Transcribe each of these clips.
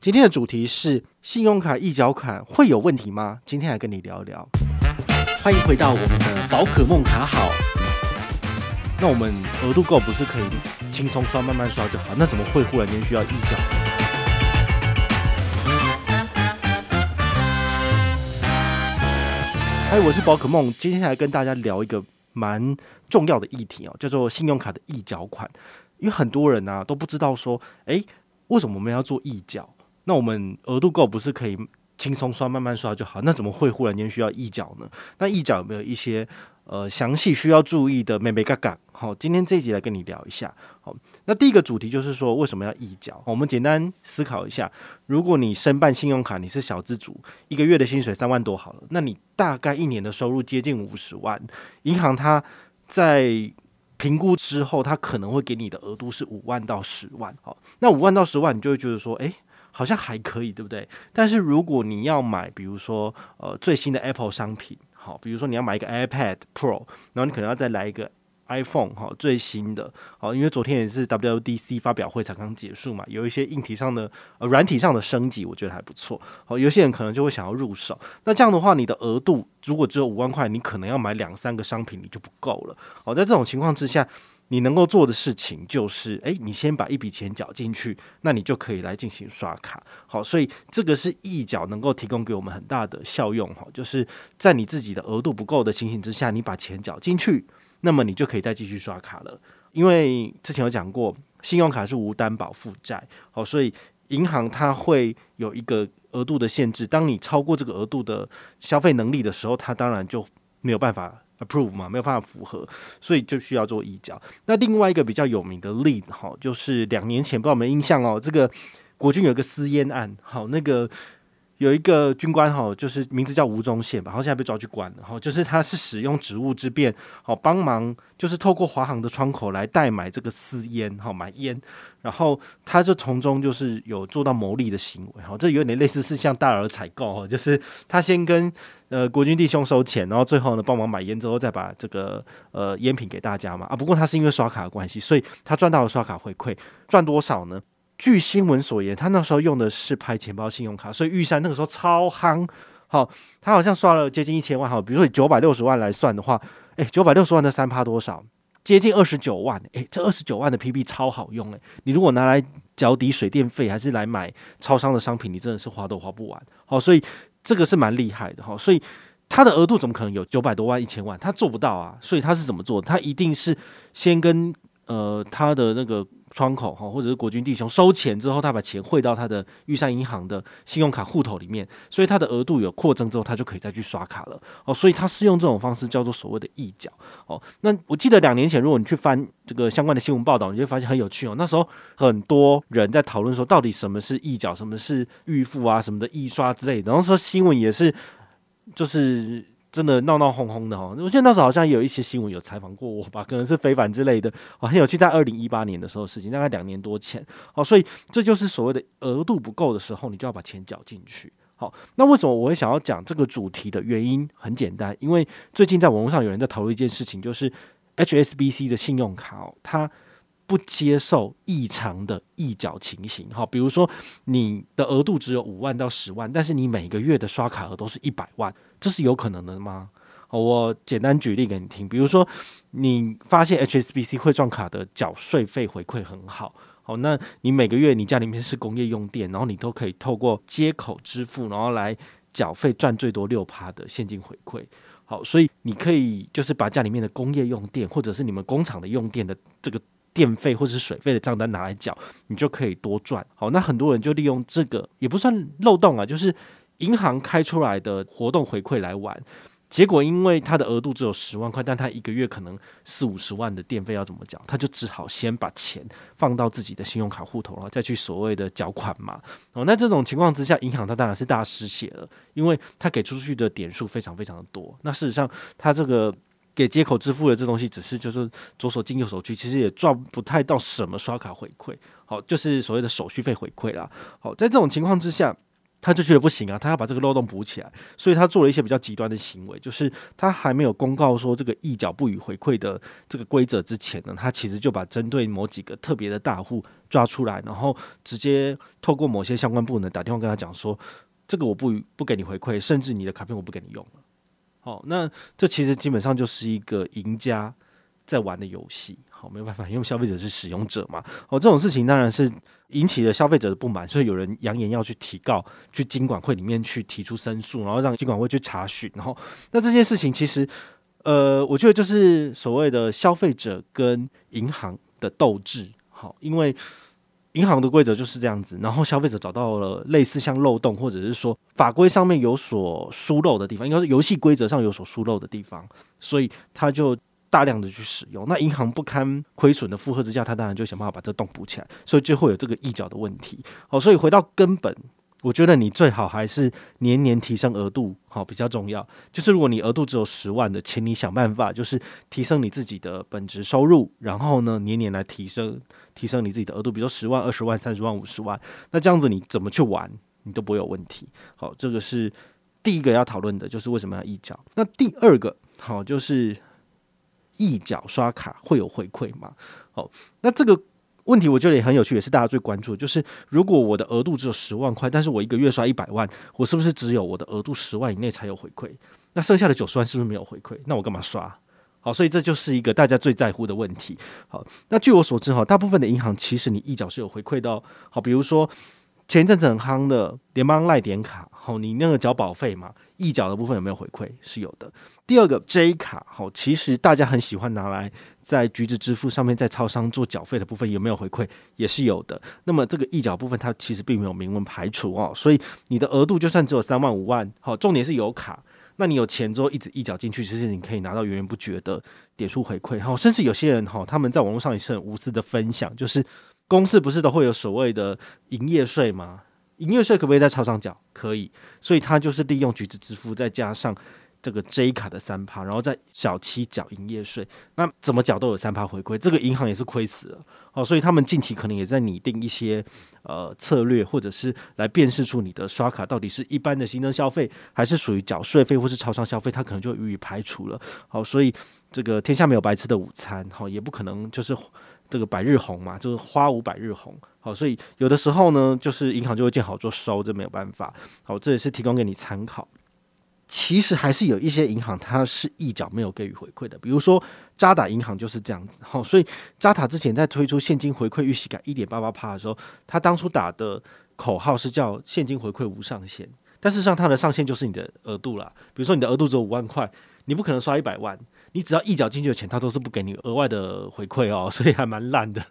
今天的主题是信用卡一缴款会有问题吗？今天来跟你聊一聊。欢迎回到我们的宝可梦卡好。那我们额度够不是可以轻松刷、慢慢刷就好？那怎么会忽然间需要一缴？嗨，我是宝可梦，今天来跟大家聊一个蛮重要的议题哦，叫做信用卡的一缴款。因为很多人呢、啊、都不知道说，诶，为什么我们要做一缴？那我们额度够不是可以轻松刷、慢慢刷就好？那怎么会忽然间需要一缴呢？那一缴有没有一些呃详细需要注意的妹妹嘎嘎？好，今天这一集来跟你聊一下。好，那第一个主题就是说为什么要一缴？我们简单思考一下，如果你申办信用卡，你是小资主，一个月的薪水三万多好了，那你大概一年的收入接近五十万，银行它在评估之后，它可能会给你的额度是五万到十万。好，那五万到十万，你就会觉得说，诶。好像还可以，对不对？但是如果你要买，比如说呃最新的 Apple 商品，好，比如说你要买一个 iPad Pro，然后你可能要再来一个 iPhone，好，最新的，好，因为昨天也是 WDC 发表会才刚结束嘛，有一些硬体上的呃软体上的升级，我觉得还不错。好，有些人可能就会想要入手，那这样的话，你的额度如果只有五万块，你可能要买两三个商品，你就不够了。好，在这种情况之下。你能够做的事情就是，诶，你先把一笔钱缴进去，那你就可以来进行刷卡。好，所以这个是一缴能够提供给我们很大的效用哈，就是在你自己的额度不够的情形之下，你把钱缴进去，那么你就可以再继续刷卡了。因为之前有讲过，信用卡是无担保负债，好，所以银行它会有一个额度的限制，当你超过这个额度的消费能力的时候，它当然就没有办法。Approve 嘛，没有办法符合，所以就需要做移交。那另外一个比较有名的例子，哈，就是两年前不知道有没有印象哦，这个国军有个私烟案，好，那个有一个军官，哈，就是名字叫吴宗宪吧，好像现在被抓去关了，哈，就是他是使用职务之便，好帮忙，就是透过华航的窗口来代买这个私烟，哈，买烟，然后他就从中就是有做到牟利的行为，哈，这有点类似是像大额采购，哈，就是他先跟。呃，国军弟兄收钱，然后最后呢，帮忙买烟之后再把这个呃烟品给大家嘛。啊，不过他是因为刷卡的关系，所以他赚到了刷卡回馈，赚多少呢？据新闻所言，他那时候用的是拍钱包信用卡，所以玉山那个时候超夯。好，他好像刷了接近一千万。好，比如说以九百六十万来算的话，诶，九百六十万的三趴多少？接近二十九万。诶，这二十九万的 PP 超好用诶，你如果拿来缴抵水电费，还是来买超商的商品，你真的是花都花不完。好，所以。这个是蛮厉害的哈，所以他的额度怎么可能有九百多万、一千万？他做不到啊，所以他是怎么做？他一定是先跟呃他的那个窗口哈，或者是国军弟兄收钱之后，他把钱汇到他的玉山银行的信用卡户头里面，所以他的额度有扩增之后，他就可以再去刷卡了哦。所以他是用这种方式叫做所谓的一缴哦。那我记得两年前，如果你去翻这个相关的新闻报道，你就会发现很有趣哦。那时候很多人在讨论说，到底什么是一缴，什么是预付啊，什么的一刷之类的。然后说新闻也是就是。真的闹闹哄哄的哈，我记得那时候好像有一些新闻有采访过我 吧，可能是非凡之类的，很有趣，在二零一八年的时候事情，大概两年多前，好，所以这就是所谓的额度不够的时候，你就要把钱缴进去。好，那为什么我会想要讲这个主题的原因很简单，因为最近在网络上有人在讨论一件事情，就是 HSBC 的信用卡哦，它不接受异常的一缴情形。好，比如说你的额度只有五万到十万，但是你每个月的刷卡额都是一百万。这是有可能的吗？我简单举例给你听，比如说你发现 HSBC 汇创卡的缴税费回馈很好，好，那你每个月你家里面是工业用电，然后你都可以透过接口支付，然后来缴费赚最多六趴的现金回馈，好，所以你可以就是把家里面的工业用电或者是你们工厂的用电的这个电费或者是水费的账单拿来缴，你就可以多赚。好，那很多人就利用这个也不算漏洞啊，就是。银行开出来的活动回馈来玩，结果因为他的额度只有十万块，但他一个月可能四五十万的电费要怎么缴？他就只好先把钱放到自己的信用卡户头，然后再去所谓的缴款嘛。哦，那这种情况之下，银行它当然是大失血了，因为他给出去的点数非常非常的多。那事实上，他这个给接口支付的这东西，只是就是左手进右手去，其实也赚不太到什么刷卡回馈。好，就是所谓的手续费回馈啦。好，在这种情况之下。他就觉得不行啊，他要把这个漏洞补起来，所以他做了一些比较极端的行为，就是他还没有公告说这个一角不予回馈的这个规则之前呢，他其实就把针对某几个特别的大户抓出来，然后直接透过某些相关部门打电话跟他讲说，这个我不不给你回馈，甚至你的卡片我不给你用了。哦，那这其实基本上就是一个赢家在玩的游戏。好，没有办法，因为消费者是使用者嘛。哦，这种事情当然是引起了消费者的不满，所以有人扬言要去提告，去金管会里面去提出申诉，然后让金管会去查询。然后，那这件事情其实，呃，我觉得就是所谓的消费者跟银行的斗智。好，因为银行的规则就是这样子，然后消费者找到了类似像漏洞，或者是说法规上面有所疏漏的地方，应该是游戏规则上有所疏漏的地方，所以他就。大量的去使用，那银行不堪亏损的负荷之下，他当然就想办法把这洞补起来，所以就会有这个溢角的问题。好，所以回到根本，我觉得你最好还是年年提升额度，好，比较重要。就是如果你额度只有十万的，请你想办法就是提升你自己的本职收入，然后呢年年来提升提升你自己的额度，比如说十万、二十万、三十万、五十万，那这样子你怎么去玩，你都不会有问题。好，这个是第一个要讨论的，就是为什么要溢缴。那第二个，好就是。一缴刷卡会有回馈吗？哦，那这个问题我觉得也很有趣，也是大家最关注的，就是如果我的额度只有十万块，但是我一个月刷一百万，我是不是只有我的额度十万以内才有回馈？那剩下的九十万是不是没有回馈？那我干嘛刷？好，所以这就是一个大家最在乎的问题。好，那据我所知，哈，大部分的银行其实你一角是有回馈的哦。好，比如说前一阵子很夯的联邦赖点卡，好，你那个缴保费嘛。一缴的部分有没有回馈？是有的。第二个 J 卡，好，其实大家很喜欢拿来在橘子支付上面在超商做缴费的部分有没有回馈？也是有的。那么这个一缴部分它其实并没有明文排除哦，所以你的额度就算只有三万五万，好，重点是有卡，那你有钱之后一直一缴进去，其实你可以拿到源源不绝的点数回馈。好，甚至有些人哈，他们在网络上也是很无私的分享，就是公司不是都会有所谓的营业税吗？营业税可不可以在超商缴？可以，所以他就是利用橘子支付，再加上这个 J 卡的三趴，然后在小七缴营业税，那怎么缴都有三趴回馈，这个银行也是亏死了哦。所以他们近期可能也在拟定一些呃策略，或者是来辨识出你的刷卡到底是一般的行政消费，还是属于缴税费或是超商消费，他可能就予以排除了。好，所以这个天下没有白吃的午餐，好，也不可能就是。这个百日红嘛，就是花无百日红，好，所以有的时候呢，就是银行就会见好就收，这没有办法，好，这也是提供给你参考。其实还是有一些银行它是一角没有给予回馈的，比如说渣打银行就是这样子，好，所以渣打之前在推出现金回馈预期改一点八八趴的时候，他当初打的口号是叫现金回馈无上限，但事实上它的上限就是你的额度啦，比如说你的额度只有五万块，你不可能刷一百万。你只要一缴进去的钱，他都是不给你额外的回馈哦，所以还蛮烂的。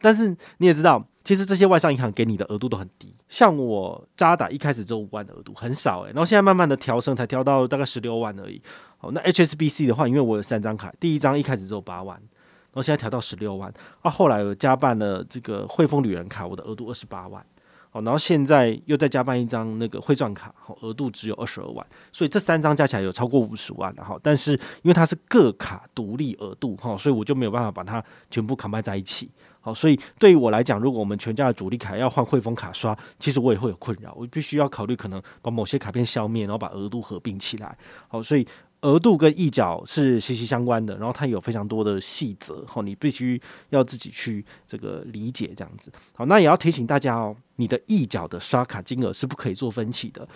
但是你也知道，其实这些外商银行给你的额度都很低。像我渣打一开始只有五万的额度，很少诶。然后现在慢慢的调升，才调到大概十六万而已。好，那 HSBC 的话，因为我有三张卡，第一张一开始只有八万，然后现在调到十六万。啊，后来我加办了这个汇丰旅人卡，我的额度二十八万。哦，然后现在又再加办一张那个汇钻卡，好，额度只有二十二万，所以这三张加起来有超过五十万了哈。但是因为它是各卡独立额度哈，所以我就没有办法把它全部 combine 在一起。好，所以对于我来讲，如果我们全家的主力卡要换汇丰卡刷，其实我也会有困扰，我必须要考虑可能把某些卡片消灭，然后把额度合并起来。好，所以。额度跟溢角是息息相关的，然后它有非常多的细则，好，你必须要自己去这个理解这样子。好，那也要提醒大家哦，你的溢角的刷卡金额是不可以做分期的。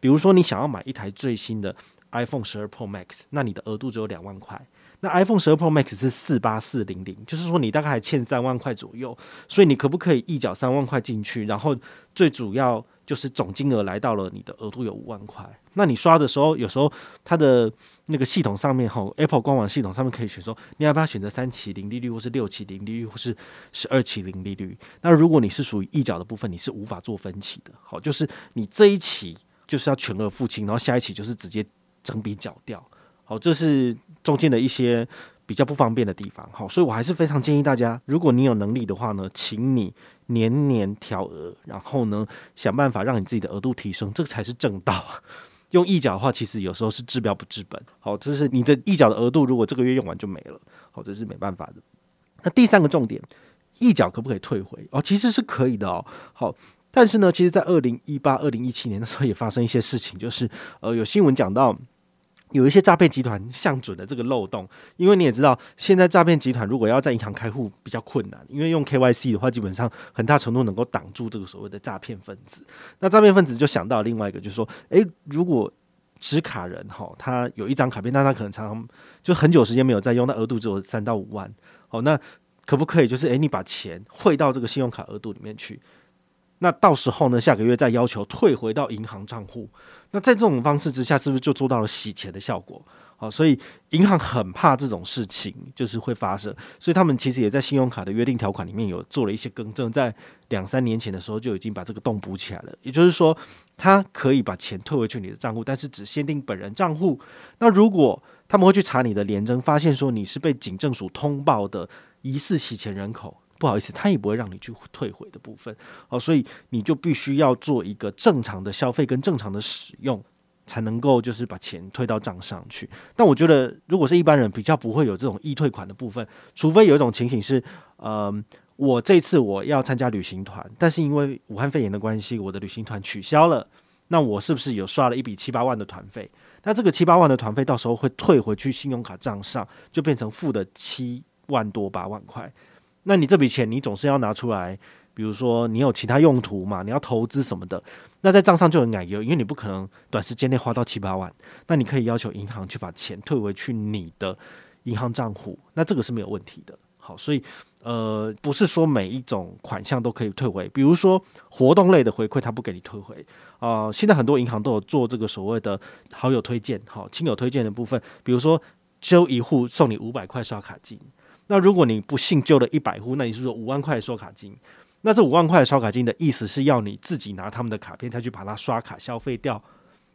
比如说，你想要买一台最新的 iPhone 十二 Pro Max，那你的额度只有两万块。那 iPhone 十二 Pro Max 是四八四零零，就是说你大概还欠三万块左右，所以你可不可以溢缴三万块进去？然后最主要。就是总金额来到了你的额度有五万块，那你刷的时候，有时候它的那个系统上面哈，Apple 官网系统上面可以选说，你要不要选择三期零利率，或是六期零利率，或是十二期零利率？那如果你是属于溢缴的部分，你是无法做分期的。好，就是你这一期就是要全额付清，然后下一期就是直接整笔缴掉。好，这是中间的一些比较不方便的地方。好，所以我还是非常建议大家，如果你有能力的话呢，请你。年年调额，然后呢，想办法让你自己的额度提升，这个才是正道。用溢缴的话，其实有时候是治标不治本。好，就是你的溢缴的额度，如果这个月用完就没了，好，这是没办法的。那第三个重点，溢缴可不可以退回？哦，其实是可以的哦。好，但是呢，其实，在二零一八、二零一七年的时候，也发生一些事情，就是呃，有新闻讲到有一些诈骗集团向准的这个漏洞。因为你也知道，现在诈骗集团如果要在银行开户比较困难，因为用 KYC 的话，基本上很大程度能够挡住这个所谓的诈骗分子。那诈骗分子就想到另外一个，就是说，诶，如果持卡人哈，他有一张卡片，但他可能常常就很久时间没有在用，那额度只有三到五万，好，那可不可以就是诶，你把钱汇到这个信用卡额度里面去？那到时候呢，下个月再要求退回到银行账户。那在这种方式之下，是不是就做到了洗钱的效果？好，所以银行很怕这种事情就是会发生，所以他们其实也在信用卡的约定条款里面有做了一些更正，在两三年前的时候就已经把这个洞补起来了。也就是说，他可以把钱退回去你的账户，但是只限定本人账户。那如果他们会去查你的联征，发现说你是被警政署通报的疑似洗钱人口。不好意思，他也不会让你去退回的部分哦，所以你就必须要做一个正常的消费跟正常的使用，才能够就是把钱退到账上去。但我觉得，如果是一般人，比较不会有这种易退款的部分，除非有一种情形是，呃，我这次我要参加旅行团，但是因为武汉肺炎的关系，我的旅行团取消了，那我是不是有刷了一笔七八万的团费？那这个七八万的团费到时候会退回去信用卡账上，就变成负的七万多八万块。那你这笔钱，你总是要拿出来，比如说你有其他用途嘛，你要投资什么的，那在账上就很奶油，因为你不可能短时间内花到七八万，那你可以要求银行去把钱退回去你的银行账户，那这个是没有问题的。好，所以呃，不是说每一种款项都可以退回，比如说活动类的回馈，他不给你退回啊、现在很多银行都有做这个所谓的好友推荐，好亲友推荐的部分，比如说揪一户送你五百块刷卡金。那如果你不幸救了一百户，那你是说五万块的刷卡金？那这五万块的刷卡金的意思是要你自己拿他们的卡片，再去把它刷卡消费掉。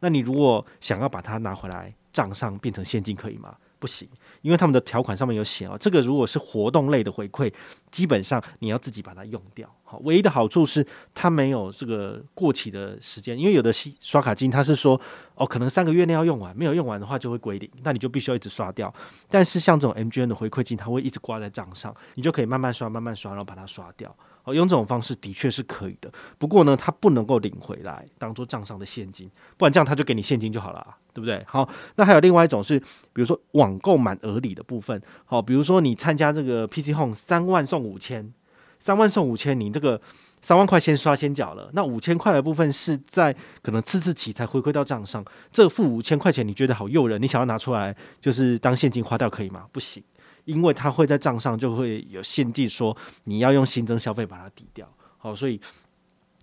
那你如果想要把它拿回来账上变成现金，可以吗？不行，因为他们的条款上面有写哦，这个如果是活动类的回馈，基本上你要自己把它用掉。好，唯一的好处是它没有这个过期的时间，因为有的刷卡金它是说哦，可能三个月内要用完，没有用完的话就会归零，那你就必须要一直刷掉。但是像这种 MGN 的回馈金，它会一直挂在账上，你就可以慢慢刷，慢慢刷，然后把它刷掉。哦，用这种方式的确是可以的，不过呢，它不能够领回来当做账上的现金，不然这样他就给你现金就好了，对不对？好，那还有另外一种是，比如说网购满额礼的部分，好，比如说你参加这个 PC Home 三万送五千，三万送五千，你这个三万块先刷先缴了，那五千块的部分是在可能次次起才回馈到账上，这付五千块钱你觉得好诱人，你想要拿出来就是当现金花掉可以吗？不行。因为它会在账上就会有限制，说你要用新增消费把它抵掉，好，所以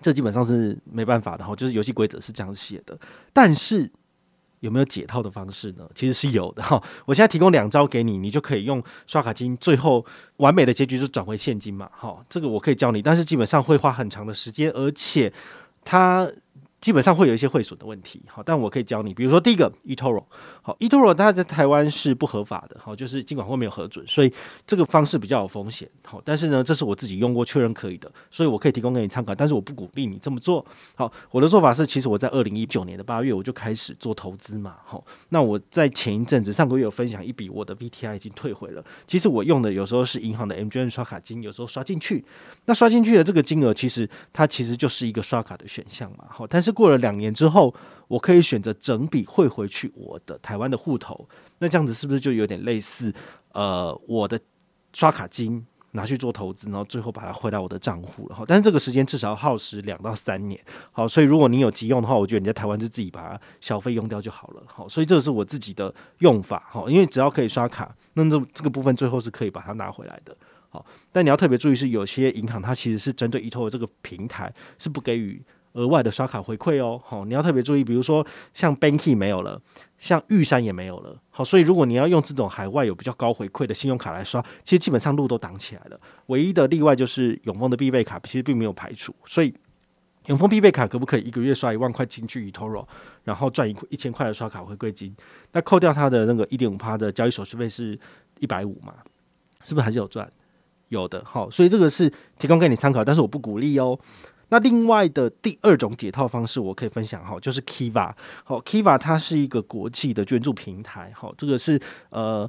这基本上是没办法的哈，就是游戏规则是这样写的。但是有没有解套的方式呢？其实是有的哈。我现在提供两招给你，你就可以用刷卡金，最后完美的结局就转回现金嘛。好，这个我可以教你，但是基本上会花很长的时间，而且它。基本上会有一些汇损的问题，好，但我可以教你，比如说第一个 eToro，好，eToro 它在台湾是不合法的，好，就是尽管会没有核准，所以这个方式比较有风险，好，但是呢，这是我自己用过确认可以的，所以我可以提供给你参考，但是我不鼓励你这么做，好，我的做法是，其实我在二零一九年的八月我就开始做投资嘛，好，那我在前一阵子上个月有分享一笔我的 VTI 已经退回了，其实我用的有时候是银行的 MGN 刷卡金，有时候刷进去，那刷进去的这个金额其实它其实就是一个刷卡的选项嘛，好，但是。过了两年之后，我可以选择整笔汇回去我的台湾的户头，那这样子是不是就有点类似？呃，我的刷卡金拿去做投资，然后最后把它汇到我的账户了哈。但是这个时间至少要耗时两到三年，好，所以如果你有急用的话，我觉得你在台湾就自己把它消费用掉就好了，好，所以这个是我自己的用法，哈，因为只要可以刷卡，那这这个部分最后是可以把它拿回来的，好，但你要特别注意是有些银行它其实是针对 eToro 这个平台是不给予。额外的刷卡回馈哦，好，你要特别注意，比如说像 Banky 没有了，像玉山也没有了，好，所以如果你要用这种海外有比较高回馈的信用卡来刷，其实基本上路都挡起来了。唯一的例外就是永丰的必备卡，其实并没有排除。所以永丰必备卡可不可以一个月刷一万块进去 eToro，然后赚一一千块的刷卡回馈金？那扣掉它的那个一点五趴的交易手续费是一百五嘛？是不是还是有赚？有的，好，所以这个是提供给你参考，但是我不鼓励哦。那另外的第二种解套方式，我可以分享哈，就是 Kiva。好，Kiva 它是一个国际的捐助平台。好，这个是呃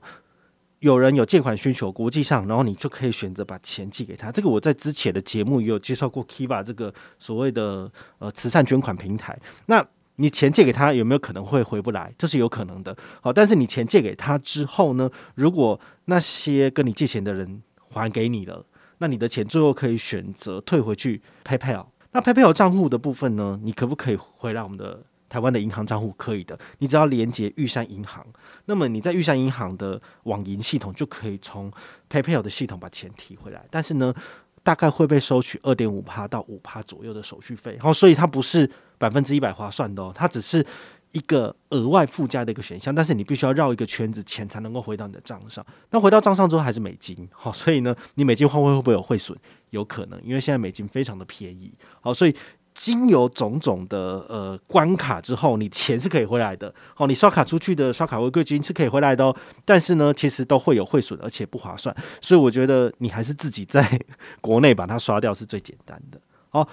有人有借款需求，国际上，然后你就可以选择把钱寄给他。这个我在之前的节目也有介绍过，Kiva 这个所谓的呃慈善捐款平台。那你钱借给他，有没有可能会回不来？这是有可能的。好，但是你钱借给他之后呢，如果那些跟你借钱的人还给你了，那你的钱最后可以选择退回去 PayPal。那 PayPal 账户的部分呢，你可不可以回来我们的？台湾的银行账户可以的，你只要连接玉山银行，那么你在玉山银行的网银系统就可以从 PayPal 的系统把钱提回来。但是呢，大概会被收取二点五趴到五趴左右的手续费，然后所以它不是百分之一百划算的哦，它只是一个额外附加的一个选项。但是你必须要绕一个圈子，钱才能够回到你的账上。那回到账上之后还是美金，好，所以呢，你美金换汇会不会有汇损？有可能，因为现在美金非常的便宜，好，所以。经由种种的呃关卡之后，你钱是可以回来的。哦，你刷卡出去的刷卡违规金是可以回来的哦。但是呢，其实都会有汇损，而且不划算。所以我觉得你还是自己在国内把它刷掉是最简单的。好，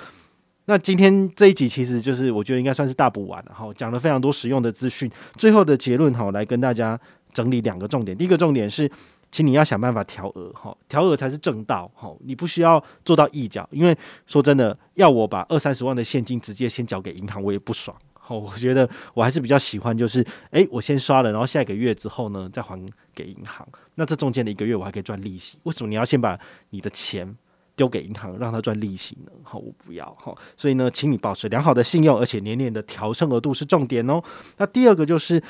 那今天这一集其实就是我觉得应该算是大补完了。好，讲了非常多实用的资讯。最后的结论哈，来跟大家整理两个重点。第一个重点是。请你要想办法调额，哈，调额才是正道，哈，你不需要做到一缴，因为说真的，要我把二三十万的现金直接先缴给银行，我也不爽，好，我觉得我还是比较喜欢，就是，诶，我先刷了，然后下一个月之后呢，再还给银行，那这中间的一个月我还可以赚利息，为什么你要先把你的钱丢给银行，让他赚利息呢？好，我不要，好，所以呢，请你保持良好的信用，而且年年的调升额度是重点哦。那第二个就是。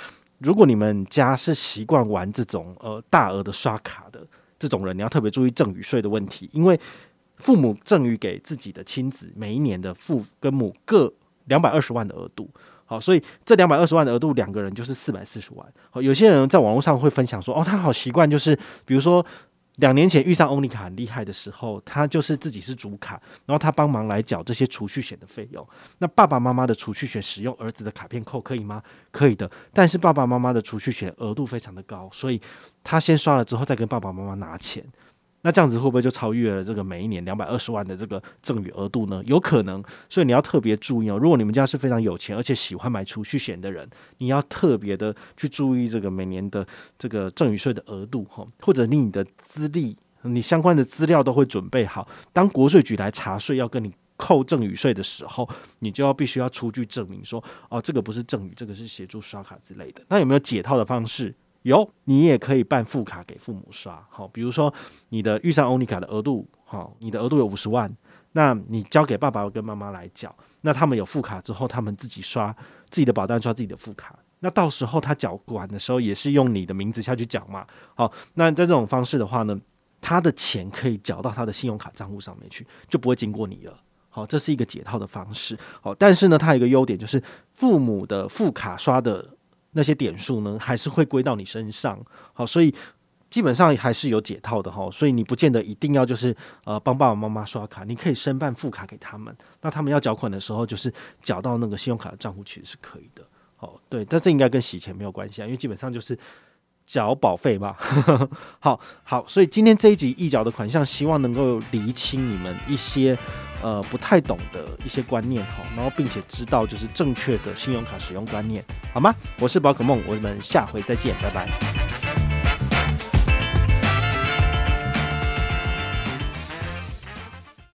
如果你们家是习惯玩这种呃大额的刷卡的这种人，你要特别注意赠与税的问题，因为父母赠与给自己的亲子，每一年的父跟母各两百二十万的额度，好，所以这两百二十万的额度，两个人就是四百四十万。好，有些人在网络上会分享说，哦，他好习惯，就是比如说。两年前遇上欧尼卡很厉害的时候，他就是自己是主卡，然后他帮忙来缴这些储蓄险的费用。那爸爸妈妈的储蓄险使用儿子的卡片扣可以吗？可以的，但是爸爸妈妈的储蓄险额度非常的高，所以他先刷了之后再跟爸爸妈妈拿钱。那这样子会不会就超越了这个每一年两百二十万的这个赠与额度呢？有可能，所以你要特别注意哦。如果你们家是非常有钱而且喜欢买储蓄险的人，你要特别的去注意这个每年的这个赠与税的额度哈，或者你的资历、你相关的资料都会准备好。当国税局来查税要跟你扣赠与税的时候，你就要必须要出具证明说，哦，这个不是赠与，这个是协助刷卡之类的。那有没有解套的方式？有，你也可以办副卡给父母刷，好，比如说你的玉山欧尼卡的额度，好，你的额度有五十万，那你交给爸爸跟妈妈来缴，那他们有副卡之后，他们自己刷自己的保单，刷自己的副卡，那到时候他缴款的时候也是用你的名字下去缴嘛，好，那在这种方式的话呢，他的钱可以缴到他的信用卡账户上面去，就不会经过你了，好，这是一个解套的方式，好，但是呢，它有一个优点就是父母的副卡刷的。那些点数呢，还是会归到你身上。好，所以基本上还是有解套的哈。所以你不见得一定要就是呃帮爸爸妈妈刷卡，你可以申办副卡给他们。那他们要缴款的时候，就是缴到那个信用卡的账户，其实是可以的。哦，对，但这应该跟洗钱没有关系啊，因为基本上就是。缴保费吧，好好，所以今天这一集一缴的款项，希望能够厘清你们一些呃不太懂的一些观念哈，然后并且知道就是正确的信用卡使用观念，好吗？我是宝可梦，我们下回再见，拜拜。